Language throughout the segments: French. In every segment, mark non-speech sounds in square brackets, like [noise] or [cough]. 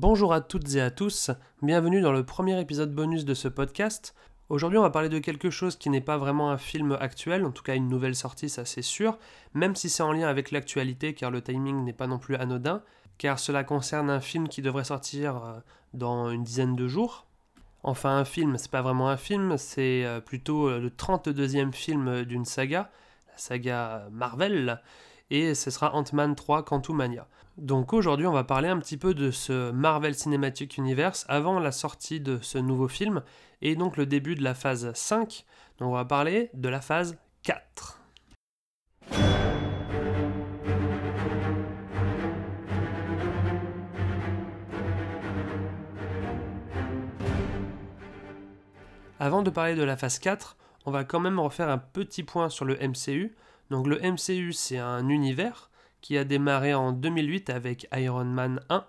Bonjour à toutes et à tous, bienvenue dans le premier épisode bonus de ce podcast. Aujourd'hui on va parler de quelque chose qui n'est pas vraiment un film actuel, en tout cas une nouvelle sortie ça c'est sûr, même si c'est en lien avec l'actualité car le timing n'est pas non plus anodin, car cela concerne un film qui devrait sortir euh, dans une dizaine de jours. Enfin un film, c'est pas vraiment un film, c'est euh, plutôt euh, le 32e film d'une saga, la saga Marvel, et ce sera Ant-Man 3 Quantumania. Donc aujourd'hui, on va parler un petit peu de ce Marvel Cinematic Universe avant la sortie de ce nouveau film et donc le début de la phase 5. Donc on va parler de la phase 4. Avant de parler de la phase 4, on va quand même refaire un petit point sur le MCU. Donc le MCU, c'est un univers qui a démarré en 2008 avec Iron Man 1.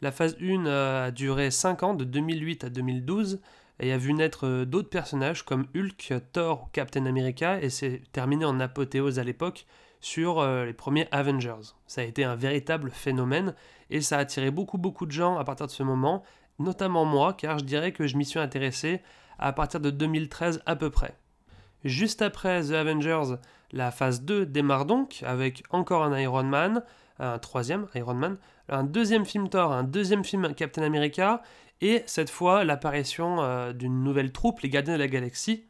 La phase 1 a duré 5 ans, de 2008 à 2012, et a vu naître euh, d'autres personnages comme Hulk, Thor ou Captain America, et s'est terminé en apothéose à l'époque sur euh, les premiers Avengers. Ça a été un véritable phénomène, et ça a attiré beaucoup beaucoup de gens à partir de ce moment, notamment moi, car je dirais que je m'y suis intéressé à partir de 2013 à peu près. Juste après The Avengers, la phase 2 démarre donc avec encore un Iron Man, un troisième Iron Man, un deuxième film Thor, un deuxième film Captain America, et cette fois l'apparition euh, d'une nouvelle troupe, les Gardiens de la Galaxie,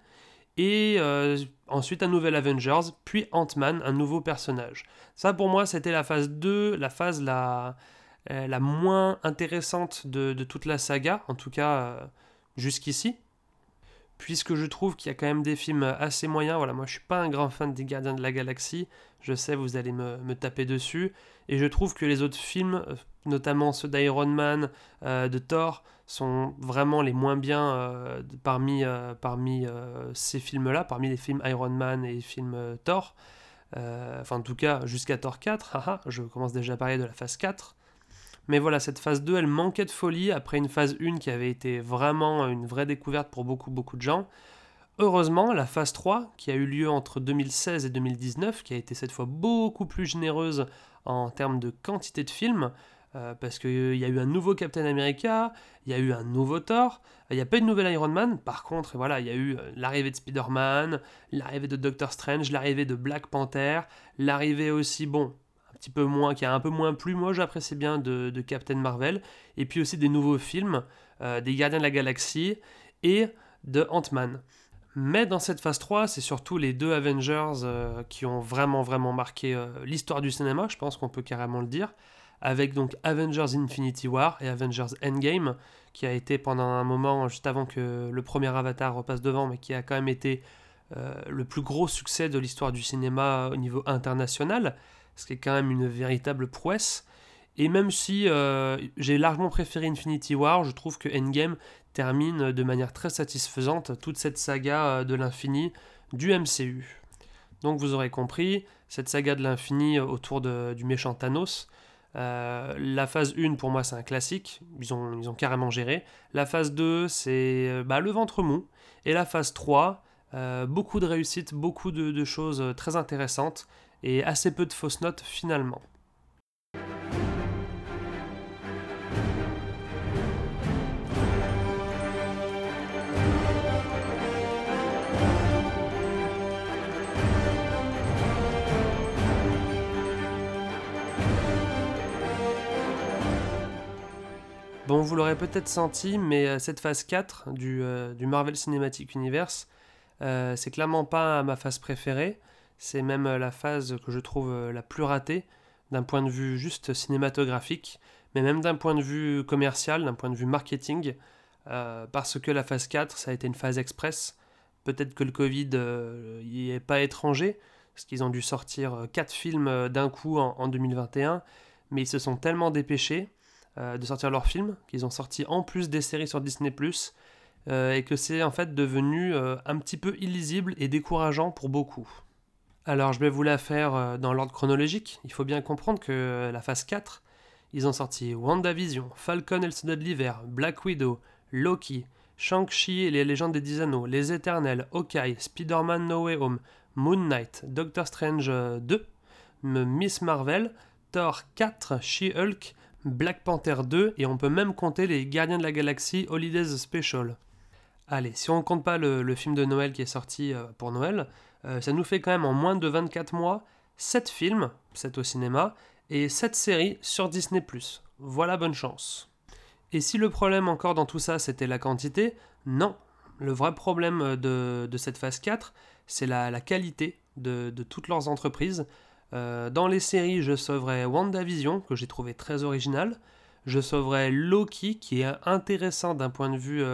et euh, ensuite un nouvel Avengers, puis Ant-Man, un nouveau personnage. Ça pour moi c'était la phase 2, la phase la, euh, la moins intéressante de, de, toute la saga, en tout cas jusqu'ici puisque je trouve qu'il y a quand même des films assez moyens. Voilà, moi je suis pas un grand fan des Gardiens de la Galaxie, je sais, vous allez me, taper dessus, et je trouve que les autres films, euh, notamment ceux d'Iron Man, euh, de Thor, sont vraiment les moins bien euh, parmi, ces films-là, parmi les films Iron Man et les films Thor. enfin, en tout cas, jusqu'à Thor 4, [laughs] haha, je commence déjà à parler de la phase 4. Mais voilà, cette phase 2, elle manquait de folie après une phase 1 qui avait été vraiment une vraie découverte pour beaucoup, beaucoup de gens. Heureusement, la phase 3, qui a eu lieu entre 2016 et 2019, qui a été cette fois beaucoup plus généreuse en termes de quantité de films, euh, parce qu'il y a eu un nouveau Captain America, il y a eu un nouveau Thor, il n'y a pas eu de nouvel Iron Man, par contre, voilà, il y a eu euh, l'arrivée de Spider-Man, l'arrivée de Doctor Strange, l'arrivée de Black Panther, l'arrivée aussi, bon, peu moins, qui a un peu moins plu, moi j'apprécie bien de, Captain Marvel, et puis aussi des nouveaux films, euh, des Gardiens de la Galaxie et de Ant-Man. Mais dans cette phase 3, c'est surtout les deux Avengers euh, qui ont vraiment vraiment marqué euh, l'histoire du cinéma, je pense qu'on peut carrément le dire, avec donc Avengers Infinity War et Avengers Endgame, qui a été pendant un moment, juste avant que le premier Avatar repasse devant, mais qui a quand même été le plus gros succès de l'histoire du cinéma au niveau international ce qui est quand même une véritable prouesse. Et même si euh, j'ai largement préféré Infinity War, je trouve que Endgame termine de manière très satisfaisante toute cette saga euh, de l'infini du MCU. Donc vous aurez compris, cette saga de l'infini autour du méchant Thanos, euh, la phase 1 pour moi c'est un classique, ils ont, ils carrément géré. La phase 2 c'est bah, le ventre mou. Et la phase 3, beaucoup de réussite, beaucoup de choses très intéressantes et assez peu de fausses notes finalement. Bon, vous l'aurez peut-être senti, mais euh, cette phase 4 euh, du, Marvel Cinematic Universe, euh, c'est clairement pas ma phase préférée. C'est même euh, la phase que je trouve euh, la plus ratée d'un point de vue juste cinématographique, mais même d'un point de vue commercial, d'un point de vue marketing, euh, parce que la phase 4, ça a été une phase express. Peut-être que le Covid n'y est pas étranger, parce qu'ils ont dû sortir 4 films d'un coup en, 2021, mais ils se sont tellement dépêchés de sortir leurs films qu'ils ont sorti en plus des séries sur Disney ⁇ et que c'est en fait devenu un petit peu illisible et décourageant pour beaucoup. Alors je vais vous la faire euh, dans l'ordre chronologique. Il faut bien comprendre que euh, la phase 4, ils ont sorti WandaVision, Falcon et le Soldat de l'Hiver, Black Widow, Loki, Shang-Chi et les légendes des Dix Anneaux, Les Éternels, Hawkeye, Spider-Man No Way Home, Moon Knight, Doctor Strange 2, euh, Miss Marvel, Thor 4, She-Hulk, Black Panther 2 et on peut même compter les Gardiens de la Galaxie Holidays Special. Allez, si on ne compte pas le, film de Noël qui est sorti pour Noël, euh, ça nous fait quand même en moins de 24 mois 7 films, 7 au cinéma, et 7 séries sur Disney ⁇ Voilà bonne chance. Et si le problème encore dans tout ça c'était la quantité, non. Le vrai problème euh, de, cette phase 4, c'est la, qualité de, toutes leurs entreprises. dans les séries, je sauverai WandaVision, que j'ai trouvé très original. Je sauverai Loki, qui est intéressant d'un point de vue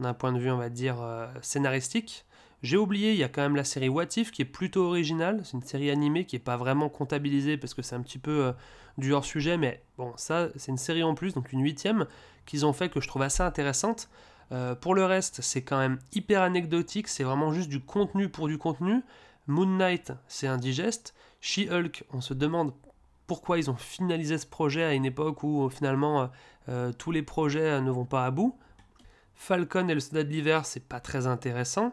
d'un point de vue, on va dire, euh, scénaristique. J'ai oublié, il y a quand même la série What If qui est plutôt originale. C'est une série animée qui n'est pas vraiment comptabilisée parce que c'est un petit peu euh, du hors-sujet, mais bon, ça, c'est une série en plus, donc une huitième, qu'ils ont fait que je trouve assez intéressante. Euh, pour le reste, c'est quand même hyper anecdotique, c'est vraiment juste du contenu pour du contenu. Moon Knight, c'est indigeste. She-Hulk, on se demande pourquoi ils ont finalisé ce projet à une époque où finalement tous les projets ne vont pas à bout. Falcon et le soldat de l'hiver, c'est pas très intéressant.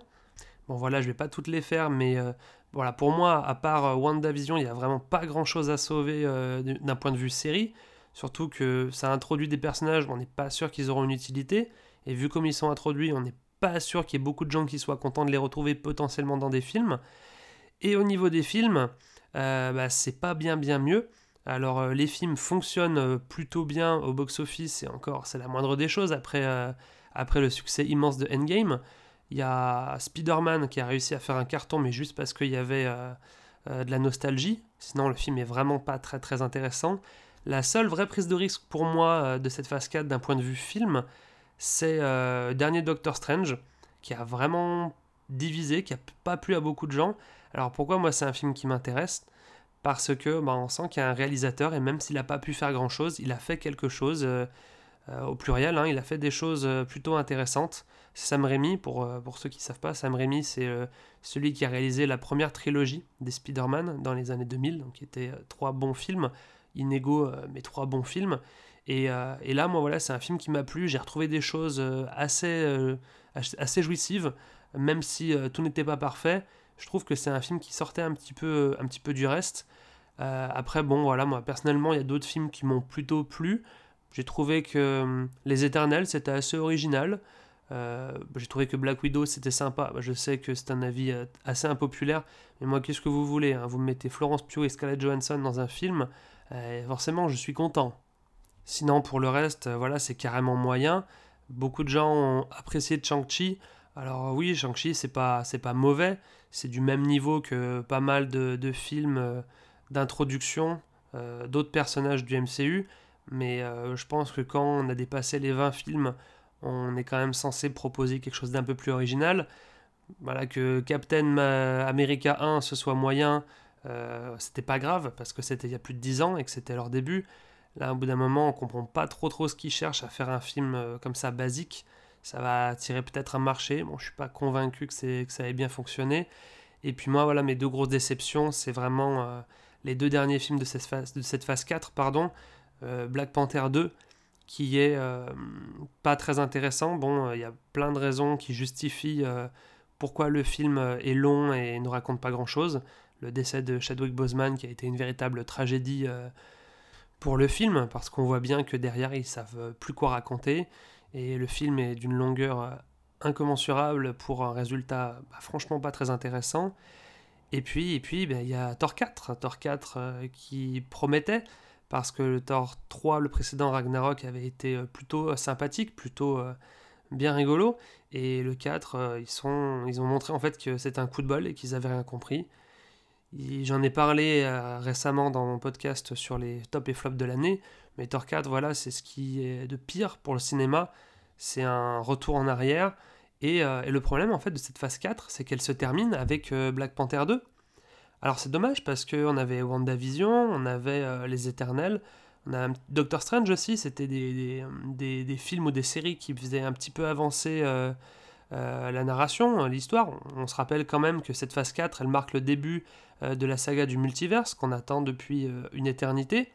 Bon voilà, je vais pas toutes les faire, mais euh, voilà, pour moi, à part euh, WandaVision, il n'y a vraiment pas grand chose à sauver euh, d'un point de vue série. Surtout que ça introduit des personnages, on n'est pas sûr qu'ils auront une utilité. Et vu comme ils sont introduits, on n'est pas sûr qu'il y ait beaucoup de gens qui soient contents de les retrouver potentiellement dans des films. Et au niveau des films, bah, c'est pas bien bien mieux. Alors les films fonctionnent plutôt bien au box-office, et encore, c'est la moindre des choses après le succès immense de Endgame. Il y a Spider-Man qui a réussi à faire un carton, mais juste parce qu'il y avait euh, euh, de la nostalgie. Sinon, le film est vraiment pas très très intéressant. La seule vraie prise de risque pour moi euh, de cette phase 4 d'un point de vue film, c'est Dernier Doctor Strange, qui a vraiment divisé, qui a pas plu à beaucoup de gens. Alors pourquoi moi c'est un film qui m'intéresse? Parce que bah, on sent qu'il y a un réalisateur et même s'il n'a pas pu faire grand chose, il a fait quelque chose. Au pluriel. Hein, il a fait des choses euh, plutôt intéressantes. Sam Raimi, pour, euh, pour ceux qui ne savent pas, Sam Raimi, c'est celui qui a réalisé la première trilogie des Spider-Man dans les années 2000, donc qui étaient trois bons films, inégaux, mais trois bons films. Et, et, là, moi, voilà, c'est un film qui m'a plu. J'ai retrouvé des choses assez, assez jouissives, même si tout n'était pas parfait. Je trouve que c'est un film qui sortait un petit peu, un petit peu du reste. après, bon, voilà, moi, personnellement, il y a d'autres films qui m'ont plutôt plu. J'ai trouvé que hum, Les Éternels, c'était assez original. Euh, j'ai trouvé que Black Widow, c'était sympa. Je sais que c'est un avis euh, assez impopulaire, mais moi, qu'est-ce que vous voulez hein? Vous me mettez Florence Pugh et Scarlett Johansson dans un film, euh, forcément, je suis content. Sinon, pour le reste, voilà, c'est carrément moyen. Beaucoup de gens ont apprécié Shang-Chi. Alors oui, Shang-Chi, c'est pas, pas mauvais. C'est du même niveau que pas mal de films d'introduction d'autres personnages du MCU. Mais euh, je pense que quand on a dépassé les 20 films, on est quand même censé proposer quelque chose d'un peu plus original. Voilà, que Captain America 1 ce soit moyen, euh, c'était pas grave parce que c'était il y a plus de 10 ans et que c'était leur début. Là, au bout d'un moment, on comprend pas trop trop ce qu'ils cherchent à faire un film euh, comme ça basique. Ça va attirer peut-être un marché. Bon, je suis pas convaincu que, que ça ait bien fonctionné. Et puis moi, voilà, mes deux grosses déceptions, c'est vraiment les deux derniers films de cette phase, de cette phase 4, pardon. Euh, Black Panther 2 qui est euh, pas très intéressant. Bon, il y a plein de raisons qui justifient euh, pourquoi le film est long et ne raconte pas grand-chose. Le décès de Chadwick Boseman qui a été une véritable tragédie pour le film, parce qu'on voit bien que derrière ils savent plus quoi raconter, et le film est d'une longueur incommensurable pour un résultat bah, franchement pas très intéressant. Et puis, et puis, ben, il y a Thor 4, Thor 4 qui promettait, parce que le Thor 3, le précédent Ragnarok, avait été euh, plutôt euh, sympathique, plutôt euh, bien rigolo. Et le 4, ils, ont montré en fait que c'était un coup de bol et qu'ils avaient rien compris. J'en ai parlé récemment dans mon podcast sur les top et flops de l'année, mais Thor 4, voilà, c'est ce qui est de pire pour le cinéma. C'est un retour en arrière. Et, et, le problème en fait de cette phase 4, c'est qu'elle se termine avec Black Panther 2. Alors c'est dommage parce qu'on avait WandaVision, on avait euh, Les Éternels, on a Doctor Strange aussi, c'était des, des, films ou des séries qui faisaient un petit peu avancer euh, euh, la narration, l'histoire. On, se rappelle quand même que cette phase 4, elle marque le début de la saga du multiverse qu'on attend depuis une éternité.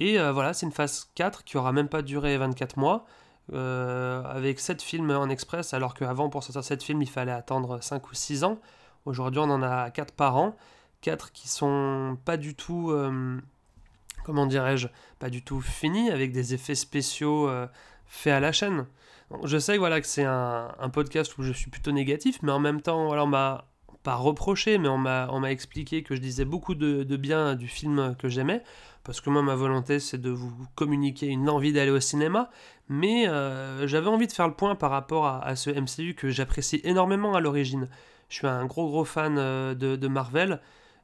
Et voilà, c'est une phase 4 qui aura même pas duré 24 mois. avec 7 films en express, alors qu'avant, pour sortir 7 films, il fallait attendre 5 ou 6 ans. Aujourd'hui, on en a 4 par an. 4 qui sont pas du tout euh, comment dirais-je, pas du tout fini, avec des effets spéciaux euh, faits à la chaîne. je sais voilà, que c'est un, podcast où je suis plutôt négatif, mais en même temps, voilà, on m'a pas reproché, mais on m'a expliqué que je disais beaucoup de, bien du film que j'aimais, parce que moi, ma volonté, c'est de vous communiquer une envie d'aller au cinéma, mais euh, j'avais envie de faire le point par rapport à, ce MCU que j'apprécie énormément à l'origine. Je suis un gros gros fan euh, de Marvel,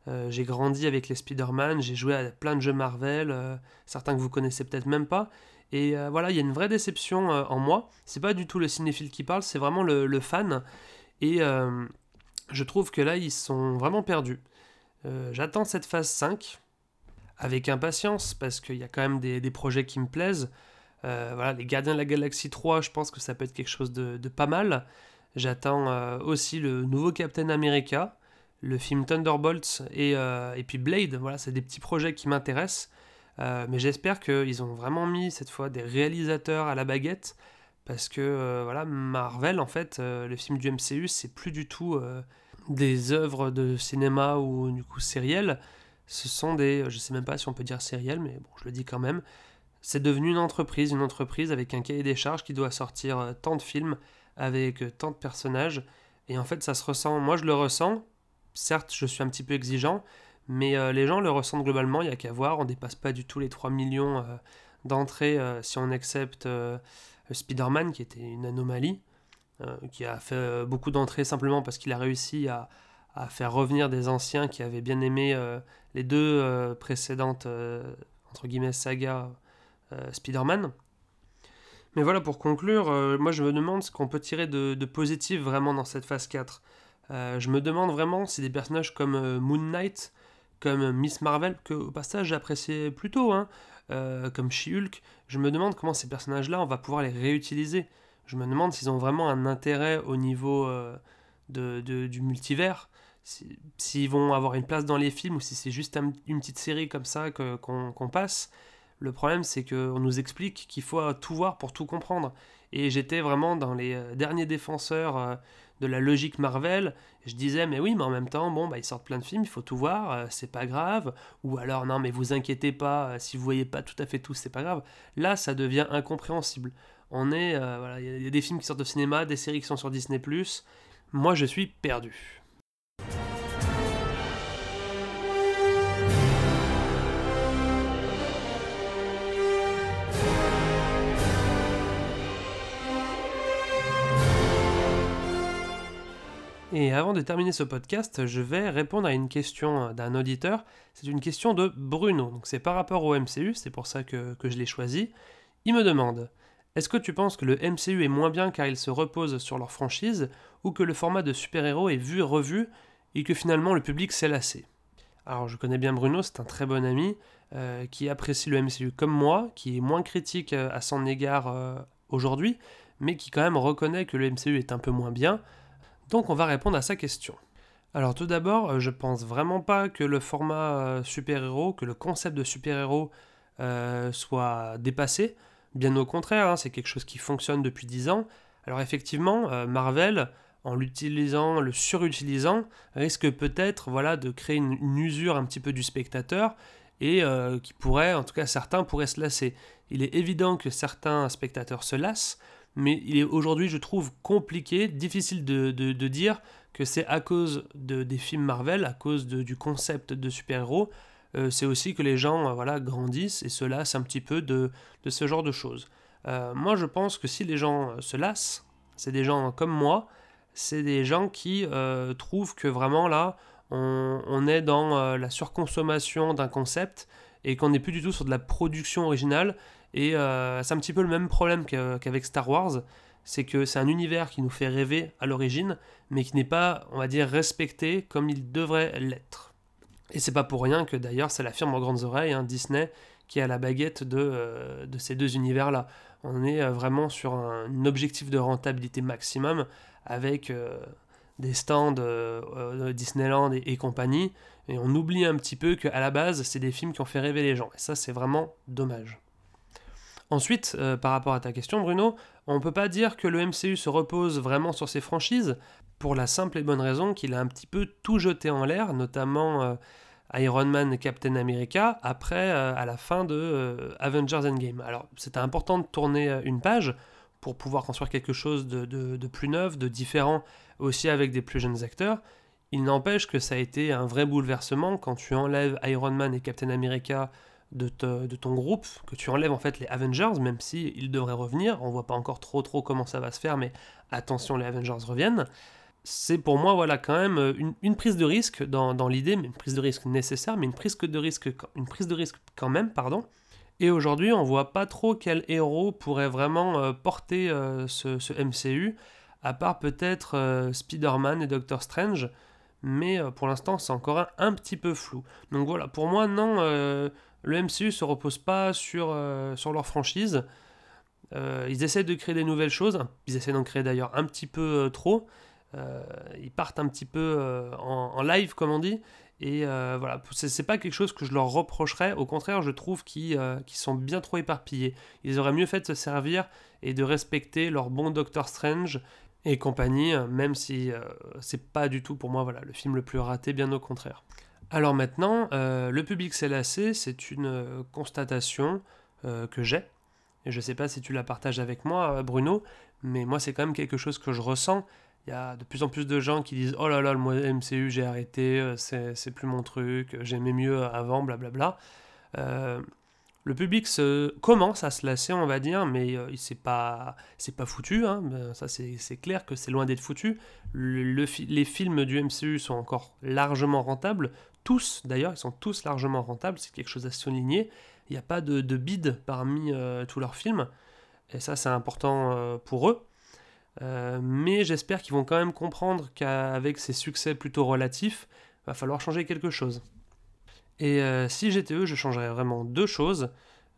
euh, j'ai grandi avec les Spider-Man, j'ai joué à plein de jeux Marvel, euh, certains que vous connaissez peut-être même pas. Et voilà, il y a une vraie déception en moi. C'est pas du tout le cinéphile qui parle, c'est vraiment le, fan. Et je trouve que là, ils sont vraiment perdus. J'attends cette phase 5 avec impatience parce qu'il y a quand même des, projets qui me plaisent. voilà, les Gardiens de la Galaxie 3, je pense que ça peut être quelque chose de pas mal. J'attends aussi le nouveau Captain America le film Thunderbolts et, euh, et puis Blade. Voilà, c'est des petits projets qui m'intéressent. Euh, mais j'espère qu'ils ont vraiment mis cette fois des réalisateurs à la baguette. Parce que euh, voilà, Marvel, en fait, le film du MCU, c'est plus du tout des œuvres de cinéma ou du coup sérielles. Ce sont des. Je sais même pas si on peut dire sérielles, mais bon, je le dis quand même. C'est devenu une entreprise, une entreprise avec un cahier des charges qui doit sortir tant de films avec tant de personnages. Et en fait, ça se ressent. Moi, je le ressens certes, je suis un petit peu exigeant, mais euh, les gens le ressentent globalement, il n'y a qu'à voir, on dépasse pas du tout les 3 millions euh, d'entrées euh, si on accepte Spider-Man, qui était une anomalie, qui a fait beaucoup d'entrées simplement parce qu'il a réussi à, faire revenir des anciens qui avaient bien aimé les deux précédentes, entre guillemets, sagas Spider-Man. Mais voilà, pour conclure, moi je me demande ce qu'on peut tirer de, positif vraiment dans cette phase 4. Euh, je me demande vraiment si des personnages comme euh, Moon Knight, comme Miss Marvel, que au passage j'appréciais plutôt, hein, euh, comme She-Hulk, je me demande comment ces personnages-là, on va pouvoir les réutiliser. Je me demande s'ils ont vraiment un intérêt au niveau de, du multivers, s'ils vont avoir une place dans les films ou si c'est juste une petite série comme ça qu'on passe. Le problème, c'est qu'on nous explique qu'il faut tout voir pour tout comprendre. Et j'étais vraiment dans les derniers défenseurs de la logique Marvel. Je disais, mais oui, mais en même temps, bon, bah, ils sortent plein de films, il faut tout voir, euh, c'est pas grave. Ou alors, non, mais vous inquiétez pas, euh, si vous voyez pas tout à fait tout, c'est pas grave. Là, ça devient incompréhensible. On est, euh, voilà, il y a des films qui sortent au cinéma, des séries qui sont sur Disney+. Moi, je suis perdu. Et avant de terminer ce podcast, je vais répondre à une question d'un auditeur. C'est une question de Bruno. Donc c'est par rapport au MCU, c'est pour ça que, je l'ai choisi. Il me demande Est-ce que tu penses que le MCU est moins bien car il se repose sur leur franchise ou que le format de super-héros est vu et revu et que finalement le public s'est lassé? Alors je connais bien Bruno, c'est un très bon ami euh, qui apprécie le MCU comme moi, qui est moins critique euh, à son égard euh, aujourd'hui, mais qui quand même reconnaît que le MCU est un peu moins bien. Donc on va répondre à sa question. Alors tout d'abord, euh, je pense vraiment pas que le format euh, super-héros, que le concept de super-héros euh, soit dépassé. Bien au contraire, hein, c'est quelque chose qui fonctionne depuis 10 ans. Alors effectivement, Marvel, en l'utilisant, le surutilisant, risque peut-être voilà, de créer une, usure un petit peu du spectateur et qui pourrait, en tout cas certains pourraient se lasser. Il est évident que certains spectateurs se lassent, mais il est aujourd'hui, je trouve, compliqué, difficile de, dire que c'est à cause de, des films Marvel, à cause du concept de super-héros, euh, c'est aussi que les gens euh, voilà, grandissent et se lassent un petit peu de, ce genre de choses. Euh, moi, je pense que si les gens se lassent, c'est des gens comme moi, c'est des gens qui trouvent que vraiment là, on est dans la surconsommation d'un concept et qu'on n'est plus du tout sur de la production originale et euh, c'est un petit peu le même problème qu'avec Star Wars, c'est que c'est un univers qui nous fait rêver à l'origine, mais qui n'est pas, on va dire, respecté comme il devrait l'être. Et c'est pas pour rien que d'ailleurs c'est la firme aux grandes oreilles, hein, Disney, qui a la baguette de, euh, de ces deux univers-là. On est euh, vraiment sur un, objectif de rentabilité maximum avec des stands Disneyland et, et, compagnie, et on oublie un petit peu qu'à la base c'est des films qui ont fait rêver les gens. Et ça c'est vraiment dommage. Ensuite, euh, par rapport à ta question, Bruno, on ne peut pas dire que le MCU se repose vraiment sur ses franchises, pour la simple et bonne raison qu'il a un petit peu tout jeté en l'air, notamment euh, Iron Man et Captain America après, à la fin de Avengers Endgame. Alors, c'était important de tourner une page pour pouvoir construire quelque chose de, plus neuf, de différent, aussi avec des plus jeunes acteurs. Il n'empêche que ça a été un vrai bouleversement quand tu enlèves Iron Man et Captain America de, ton groupe, que tu enlèves en fait les Avengers, même si ils devraient revenir. On voit pas encore trop trop comment ça va se faire, mais attention, les Avengers reviennent. C'est pour moi voilà quand même une, prise de risque dans, dans l'idée, mais une prise de risque nécessaire, mais une prise de risque, une prise de risque quand même, pardon. Et aujourd'hui, on voit pas trop quel héros pourrait vraiment euh, porter euh, ce, MCU, à part peut-être euh, Spider-Man et Doctor Strange, mais pour l'instant, c'est encore un, petit peu flou. Donc voilà, pour moi, non, le MCU se repose pas sur, sur leur franchise. ils essaient de créer des nouvelles choses, ils essaient d'en créer d'ailleurs un petit peu trop. ils partent un petit peu en, live, comme on dit, et euh, voilà, c'est pas quelque chose que je leur reprocherais. Au contraire, je trouve qu'ils sont bien trop éparpillés. Ils auraient mieux fait de se servir et de respecter leur bon Doctor Strange et compagnie, même si euh, c'est pas du tout pour moi voilà, le film le plus raté, bien au contraire. Alors maintenant, euh, le public s'est lassé, c'est une constatation que j'ai. Et je sais pas si tu la partages avec moi, Bruno, mais moi c'est quand même quelque chose que je ressens il y a de plus en plus de gens qui disent Oh là là, le MCU, j'ai arrêté, euh, c'est plus mon truc, j'aimais mieux avant, blablabla. Euh, le public se, commence à se lasser, on va dire, mais euh, c'est pas, foutu. Hein, ça, c'est clair que c'est loin d'être foutu. Le, les films du MCU sont encore largement rentables. Tous, d'ailleurs, ils sont tous largement rentables. C'est quelque chose à souligner. Il n'y a pas de, bide parmi tous leurs films. Et ça, c'est important pour eux. Euh, mais j'espère qu'ils vont quand même comprendre qu'avec ces succès plutôt relatifs, va falloir changer quelque chose. Et euh, si j'étais eux, je changerais vraiment deux choses.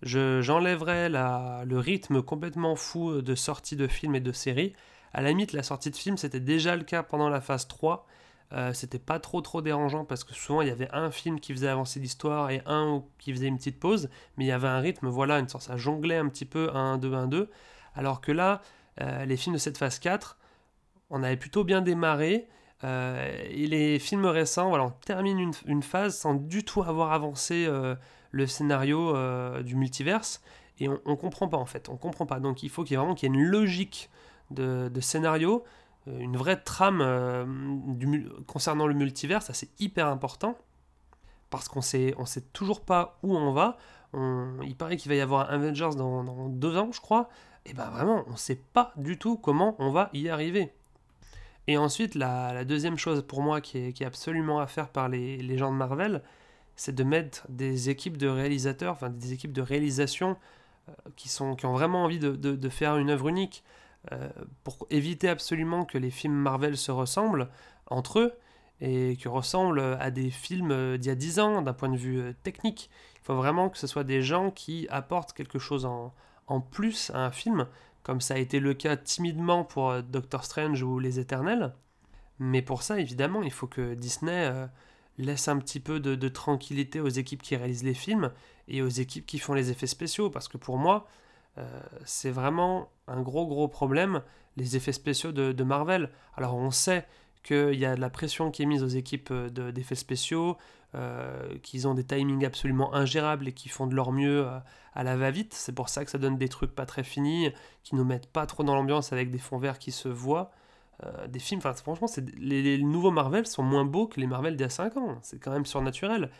J'enlèverais le rythme complètement fou de sortie de films et de séries. À la limite, la sortie de films, c'était déjà le cas pendant la phase 3. Euh, c'était pas trop trop dérangeant parce que souvent il y avait un film qui faisait avancer l'histoire et un qui faisait une petite pause, mais il y avait un rythme, voilà, une sorte, ça jonglait un petit peu 1, 2, 1, 2. Alors que là, euh, les films de cette phase 4, on avait plutôt bien démarré. Euh, et les films récents, voilà, on termine une, phase sans du tout avoir avancé le scénario du multiverse. Et on, comprend pas en fait, on comprend pas. Donc il faut qu'il y ait vraiment qu'il y ait une logique de, scénario, une vraie trame concernant le multiverse, ça c'est hyper important. Parce qu'on sait, sait toujours pas où on va. il paraît qu'il va y avoir un Avengers dans, deux ans, je crois et ben vraiment, on ne sait pas du tout comment on va y arriver. Et ensuite, la, deuxième chose pour moi qui est, absolument à faire par les, gens de Marvel, c'est de mettre des équipes de réalisateurs, enfin des équipes de réalisation euh, qui, sont, qui ont vraiment envie de, faire une œuvre unique, euh, pour éviter absolument que les films Marvel se ressemblent entre eux et qui ressemblent à des films d'il y a 10 ans d'un point de vue euh, technique. Il faut vraiment que ce soit des gens qui apportent quelque chose en, plus à un film, comme ça a été le cas timidement pour euh, Doctor Strange ou Les Éternels. Mais pour ça, évidemment, il faut que Disney euh, laisse un petit peu de, tranquillité aux équipes qui réalisent les films et aux équipes qui font les effets spéciaux, parce que pour moi, euh, c'est vraiment un gros gros problème, les effets spéciaux de Marvel. Alors on sait qu'il y a de la pression qui est mise aux équipes d'effets spéciaux, euh, qu'ils ont des timings absolument ingérables et qui font de leur mieux euh, à la va-vite. C'est pour ça que ça donne des trucs pas très finis, qui nous mettent pas trop dans l'ambiance avec des fonds verts qui se voient. Euh, des films, franchement, les, les, nouveaux Marvel sont moins beaux que les Marvel d'il y a 5 ans. C'est quand même surnaturel.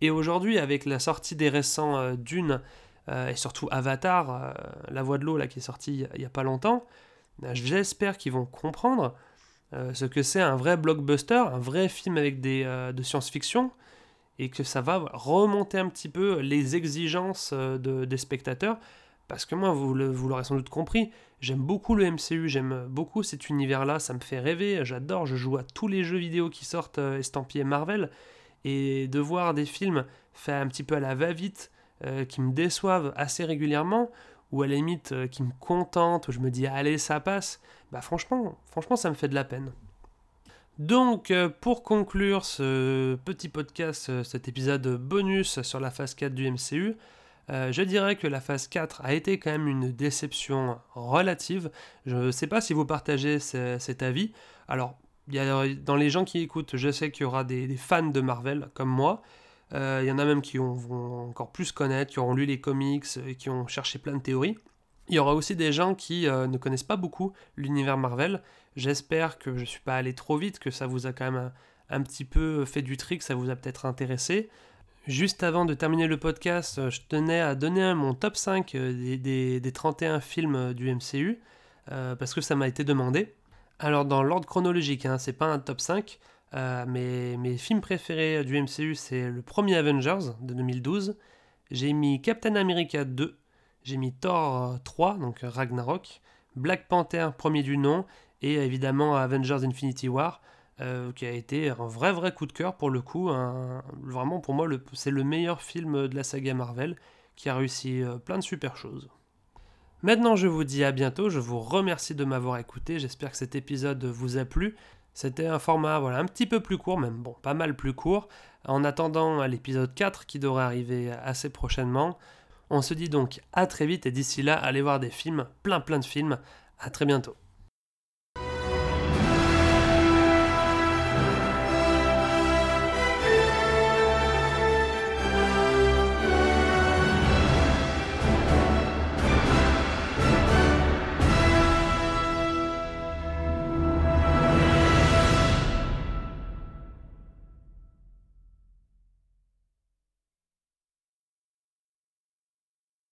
Et aujourd'hui, avec la sortie des récents Dune et surtout Avatar, La Voix de l'eau, là, qui est sortie il n'y a pas longtemps, j'espère qu'ils vont comprendre ce que c'est un vrai blockbuster, un vrai film avec des, de science-fiction, et que ça va remonter un petit peu les exigences euh, de, des spectateurs. Parce que moi, vous, l'aurez sans doute compris, j'aime beaucoup le MCU, j'aime beaucoup cet univers-là, ça me fait rêver, j'adore, je joue à tous les jeux vidéo qui sortent euh, estampillés Marvel, et de voir des films faits un petit peu à la va-vite, euh, qui me déçoivent assez régulièrement, ou à la limite qui me contentent, où je me dis allez ça passe, bah franchement, franchement ça me fait de la peine. Donc, euh, pour conclure ce petit podcast, euh, cet épisode bonus sur la phase 4 du MCU, euh, je dirais que la phase 4 a été quand même une déception relative. Je ne sais pas si vous partagez cet avis. Alors, dans les gens qui écoutent, je sais qu'il y aura des, fans de Marvel comme moi. Il y en a même qui vont encore plus connaître, qui auront lu les comics et qui ont cherché plein de théories. Il y aura aussi des gens qui ne connaissent pas beaucoup l'univers Marvel. J'espère que je ne suis pas allé trop vite, que ça vous a quand même un, petit peu fait du trick, ça vous a peut-être intéressé. Juste avant de terminer le podcast, je tenais à donner mon top 5 des, des 31 films du MCU. Euh, parce que ça m'a été demandé. Alors dans l'ordre chronologique, hein, c'est pas un top 5, euh, mes films préférés du MCU c'est le premier Avengers de 2012, j'ai mis Captain America 2, j'ai mis Thor 3, donc Ragnarok, Black Panther premier du nom, et évidemment Avengers Infinity War, euh, qui a été un vrai vrai coup de cœur pour le coup, vraiment pour moi c'est le meilleur film de la saga Marvel, qui a réussi plein de super choses. Maintenant, je vous dis à bientôt. Je vous remercie de m'avoir écouté. J'espère que cet épisode vous a plu. C'était un format un petit peu plus court, même pas mal plus court. En attendant l'épisode 4 qui devrait arriver assez prochainement. On se dit donc à très vite et d'ici là, allez voir des films, plein plein de films. À très bientôt.